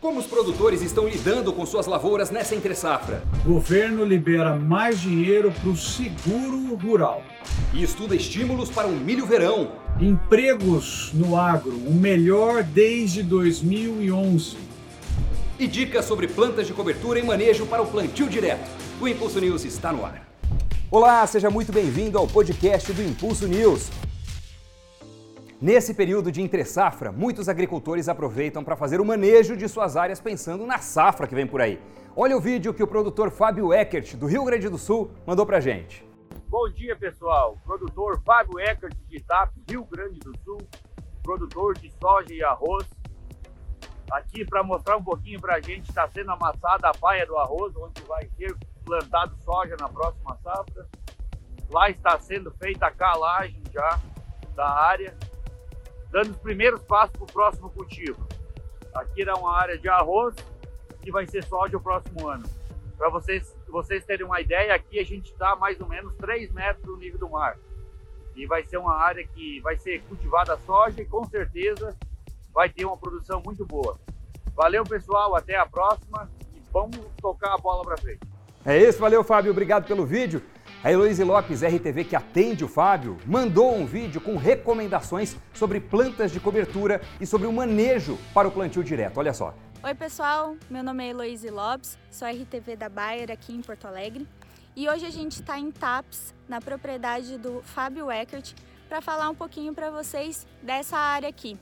Como os produtores estão lidando com suas lavouras nessa entre-safra? Governo libera mais dinheiro para o seguro rural. E estuda estímulos para um milho verão. Empregos no agro, o melhor desde 2011. E dicas sobre plantas de cobertura e manejo para o plantio direto. O Impulso News está no ar. Olá, seja muito bem-vindo ao podcast do Impulso News. Nesse período de entre-safra, muitos agricultores aproveitam para fazer o manejo de suas áreas pensando na safra que vem por aí. Olha o vídeo que o produtor Fábio Eckert, do Rio Grande do Sul, mandou para gente. Bom dia, pessoal. Produtor Fábio Eckert de Itap, Rio Grande do Sul, produtor de soja e arroz. Aqui para mostrar um pouquinho para a gente, está sendo amassada a paia do arroz, onde vai ser plantado soja na próxima safra. Lá está sendo feita a calagem já da área dando os primeiros passos para o próximo cultivo. Aqui era uma área de arroz que vai ser soja o próximo ano. Para vocês, vocês terem uma ideia, aqui a gente está mais ou menos 3 metros do nível do mar. E vai ser uma área que vai ser cultivada soja e com certeza vai ter uma produção muito boa. Valeu, pessoal, até a próxima e vamos tocar a bola para frente. É isso, valeu, Fábio, obrigado pelo vídeo. A Heloísa Lopes, RTV, que atende o Fábio, mandou um vídeo com recomendações sobre plantas de cobertura e sobre o manejo para o plantio direto. Olha só. Oi, pessoal. Meu nome é Heloísa Lopes, sou RTV da Bayer aqui em Porto Alegre. E hoje a gente está em TAPS, na propriedade do Fábio Eckert, para falar um pouquinho para vocês dessa área aqui.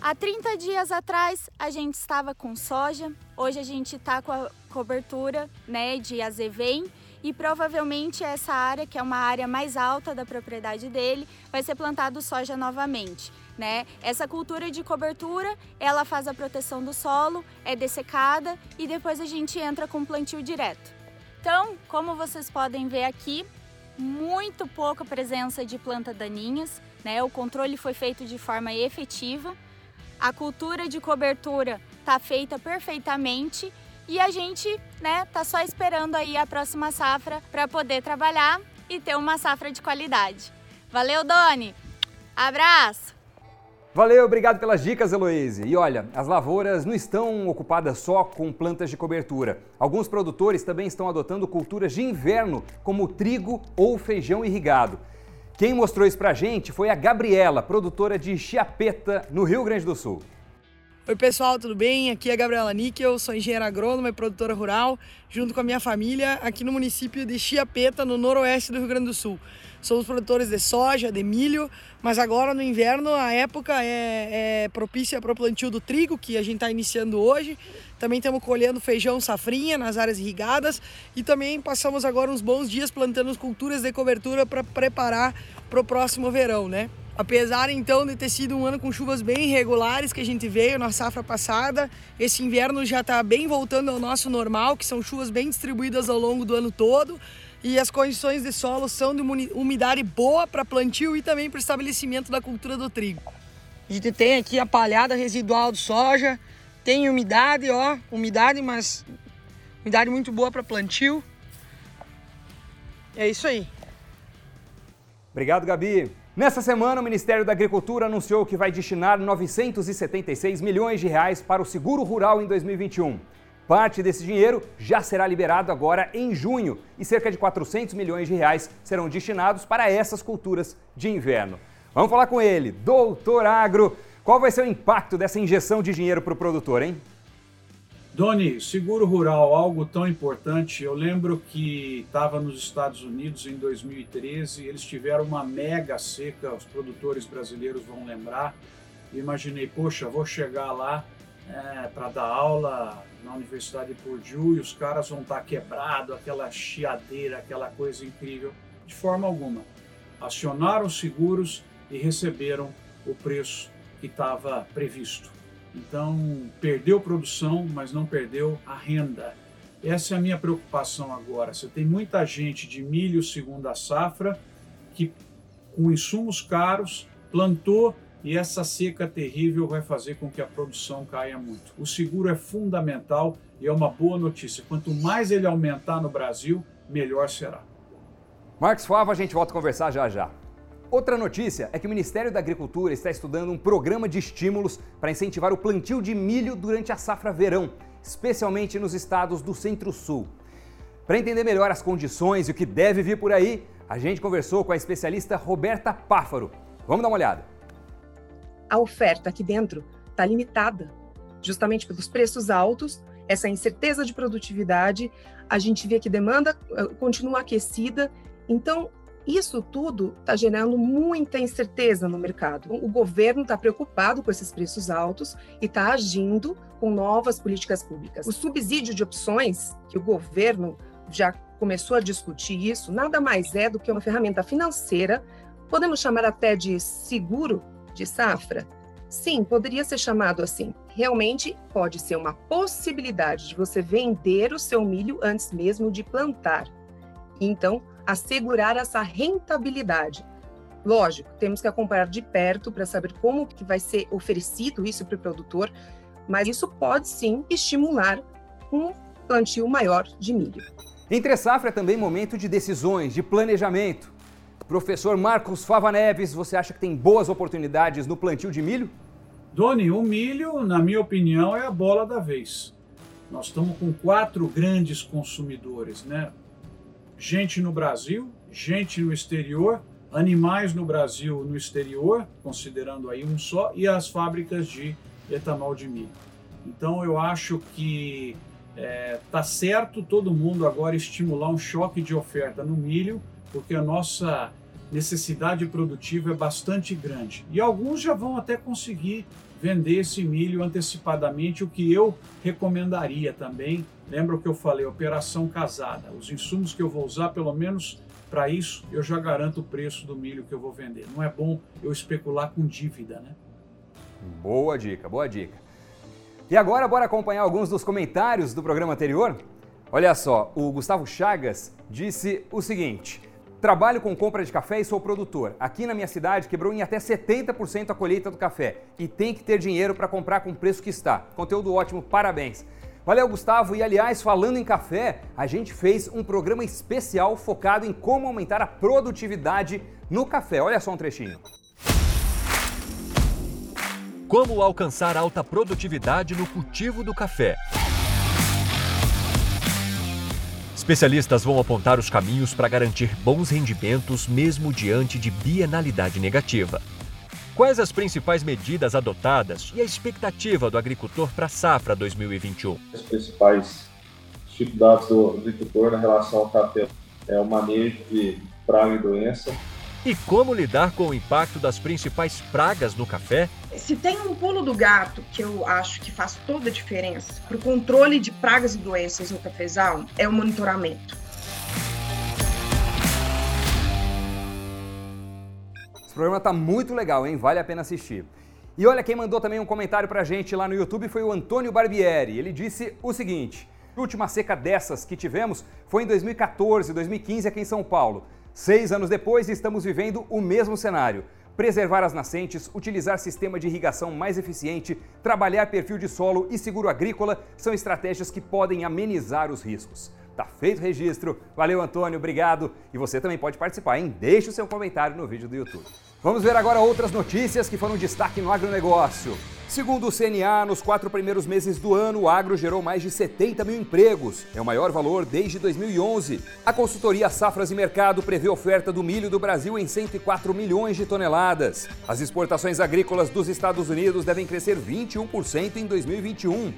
Há 30 dias atrás a gente estava com soja, hoje a gente está com a cobertura né, de azevém e provavelmente essa área, que é uma área mais alta da propriedade dele, vai ser plantado soja novamente. Né? Essa cultura de cobertura, ela faz a proteção do solo, é dessecada e depois a gente entra com plantio direto. Então, como vocês podem ver aqui, muito pouca presença de plantas daninhas, né? O controle foi feito de forma efetiva. A cultura de cobertura está feita perfeitamente e a gente, né, tá só esperando aí a próxima safra para poder trabalhar e ter uma safra de qualidade. Valeu, Doni. Abraço. Valeu, obrigado pelas dicas, Heloíse. E olha, as lavouras não estão ocupadas só com plantas de cobertura. Alguns produtores também estão adotando culturas de inverno, como trigo ou feijão irrigado. Quem mostrou isso pra gente foi a Gabriela, produtora de Chiapeta, no Rio Grande do Sul. Oi pessoal, tudo bem? Aqui é a Gabriela Níquel, sou engenheira agrônoma e produtora rural, junto com a minha família, aqui no município de Chiapeta, no noroeste do Rio Grande do Sul. Somos produtores de soja, de milho, mas agora no inverno a época é, é propícia para o plantio do trigo, que a gente está iniciando hoje. Também estamos colhendo feijão safrinha nas áreas irrigadas e também passamos agora uns bons dias plantando culturas de cobertura para preparar para o próximo verão, né? Apesar então de ter sido um ano com chuvas bem irregulares que a gente veio na safra passada, esse inverno já está bem voltando ao nosso normal, que são chuvas bem distribuídas ao longo do ano todo. E as condições de solo são de umidade boa para plantio e também para o estabelecimento da cultura do trigo. A gente tem aqui a palhada residual de soja, tem umidade, ó, umidade, mas umidade muito boa para plantio. É isso aí. Obrigado, Gabi. Nessa semana, o Ministério da Agricultura anunciou que vai destinar 976 milhões de reais para o seguro rural em 2021. Parte desse dinheiro já será liberado agora em junho e cerca de 400 milhões de reais serão destinados para essas culturas de inverno. Vamos falar com ele, doutor Agro. Qual vai ser o impacto dessa injeção de dinheiro para o produtor, hein? Doni, seguro rural, algo tão importante. Eu lembro que estava nos Estados Unidos em 2013, eles tiveram uma mega seca, os produtores brasileiros vão lembrar. Imaginei, poxa, vou chegar lá é, para dar aula na Universidade de Purdue e os caras vão estar tá quebrados, aquela chiadeira, aquela coisa incrível. De forma alguma. Acionaram os seguros e receberam o preço que estava previsto. Então, perdeu produção, mas não perdeu a renda. Essa é a minha preocupação agora. Você tem muita gente de milho segunda safra que, com insumos caros, plantou e essa seca terrível vai fazer com que a produção caia muito. O seguro é fundamental e é uma boa notícia. Quanto mais ele aumentar no Brasil, melhor será. Marcos Fava, a gente volta a conversar já já. Outra notícia é que o Ministério da Agricultura está estudando um programa de estímulos para incentivar o plantio de milho durante a safra verão, especialmente nos estados do Centro-Sul. Para entender melhor as condições e o que deve vir por aí, a gente conversou com a especialista Roberta Páfaro. Vamos dar uma olhada. A oferta aqui dentro está limitada, justamente pelos preços altos, essa incerteza de produtividade. A gente vê que demanda eh, continua aquecida, então isso tudo está gerando muita incerteza no mercado. O governo está preocupado com esses preços altos e está agindo com novas políticas públicas. O subsídio de opções, que o governo já começou a discutir isso, nada mais é do que uma ferramenta financeira, podemos chamar até de seguro de safra? Sim, poderia ser chamado assim. Realmente pode ser uma possibilidade de você vender o seu milho antes mesmo de plantar. Então, assegurar essa rentabilidade. Lógico, temos que acompanhar de perto para saber como que vai ser oferecido isso para o produtor, mas isso pode sim estimular um plantio maior de milho. Entre safra é também momento de decisões, de planejamento. Professor Marcos Fava Neves, você acha que tem boas oportunidades no plantio de milho? Doni, o milho, na minha opinião, é a bola da vez. Nós estamos com quatro grandes consumidores, né? Gente no Brasil, gente no exterior, animais no Brasil no exterior, considerando aí um só, e as fábricas de etanol de milho. Então eu acho que é, tá certo todo mundo agora estimular um choque de oferta no milho, porque a nossa necessidade produtiva é bastante grande. E alguns já vão até conseguir vender esse milho antecipadamente, o que eu recomendaria também. Lembra o que eu falei, operação casada. Os insumos que eu vou usar, pelo menos para isso, eu já garanto o preço do milho que eu vou vender. Não é bom eu especular com dívida, né? Boa dica, boa dica. E agora, bora acompanhar alguns dos comentários do programa anterior? Olha só, o Gustavo Chagas disse o seguinte: Trabalho com compra de café e sou produtor. Aqui na minha cidade quebrou em até 70% a colheita do café e tem que ter dinheiro para comprar com o preço que está. Conteúdo ótimo, parabéns. Valeu, Gustavo. E aliás, falando em café, a gente fez um programa especial focado em como aumentar a produtividade no café. Olha só um trechinho. Como alcançar alta produtividade no cultivo do café. Especialistas vão apontar os caminhos para garantir bons rendimentos mesmo diante de bienalidade negativa. Quais as principais medidas adotadas e a expectativa do agricultor para a safra 2021? As principais dificuldades do agricultor na relação ao café é o manejo de praga e doença, e como lidar com o impacto das principais pragas no café? Se tem um pulo do gato que eu acho que faz toda a diferença para o controle de pragas e doenças no cafezal, é o monitoramento. Esse programa tá muito legal, hein? Vale a pena assistir. E olha quem mandou também um comentário pra gente lá no YouTube foi o Antônio Barbieri. Ele disse o seguinte: a última seca dessas que tivemos foi em 2014, 2015 aqui em São Paulo. Seis anos depois, estamos vivendo o mesmo cenário. Preservar as nascentes, utilizar sistema de irrigação mais eficiente, trabalhar perfil de solo e seguro agrícola são estratégias que podem amenizar os riscos. Tá feito o registro. Valeu, Antônio, obrigado. E você também pode participar, hein? Deixe o seu comentário no vídeo do YouTube. Vamos ver agora outras notícias que foram destaque no agronegócio. Segundo o CNA, nos quatro primeiros meses do ano, o agro gerou mais de 70 mil empregos. É o maior valor desde 2011. A consultoria Safras e Mercado prevê oferta do milho do Brasil em 104 milhões de toneladas. As exportações agrícolas dos Estados Unidos devem crescer 21% em 2021.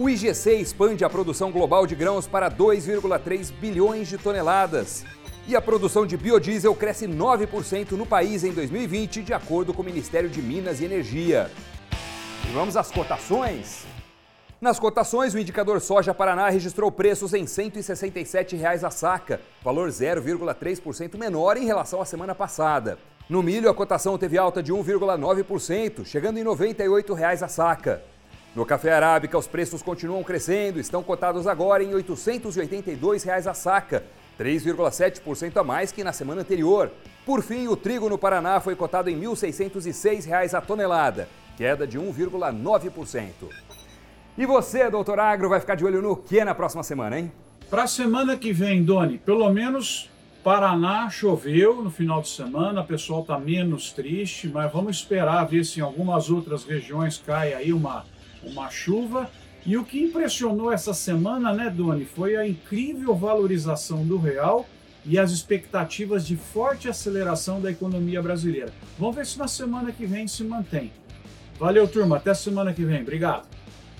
O IGC expande a produção global de grãos para 2,3 bilhões de toneladas. E a produção de biodiesel cresce 9% no país em 2020, de acordo com o Ministério de Minas e Energia. E vamos às cotações? Nas cotações, o indicador soja Paraná registrou preços em 167 reais a saca, valor 0,3% menor em relação à semana passada. No milho, a cotação teve alta de 1,9%, chegando em 98 reais a saca. No café arábica, os preços continuam crescendo, estão cotados agora em 882 reais a saca, 3,7% a mais que na semana anterior. Por fim, o trigo no Paraná foi cotado em 1.606 reais a tonelada, queda de 1,9%. E você, doutor Agro, vai ficar de olho no que na próxima semana, hein? Para a semana que vem, Doni, pelo menos Paraná choveu no final de semana, o pessoal está menos triste, mas vamos esperar ver se em algumas outras regiões cai aí uma, uma chuva. E o que impressionou essa semana, né, Doni, foi a incrível valorização do real e as expectativas de forte aceleração da economia brasileira. Vamos ver se na semana que vem se mantém. Valeu, turma. Até semana que vem. Obrigado.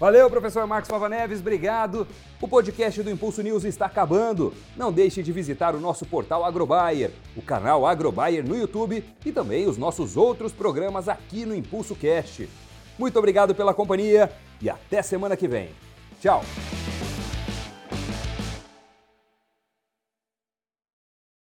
Valeu, professor Marcos Pava Neves, obrigado. O podcast do Impulso News está acabando. Não deixe de visitar o nosso portal Agrobayer, o canal Agrobayer no YouTube e também os nossos outros programas aqui no Impulso Cast. Muito obrigado pela companhia e até semana que vem. Tchau!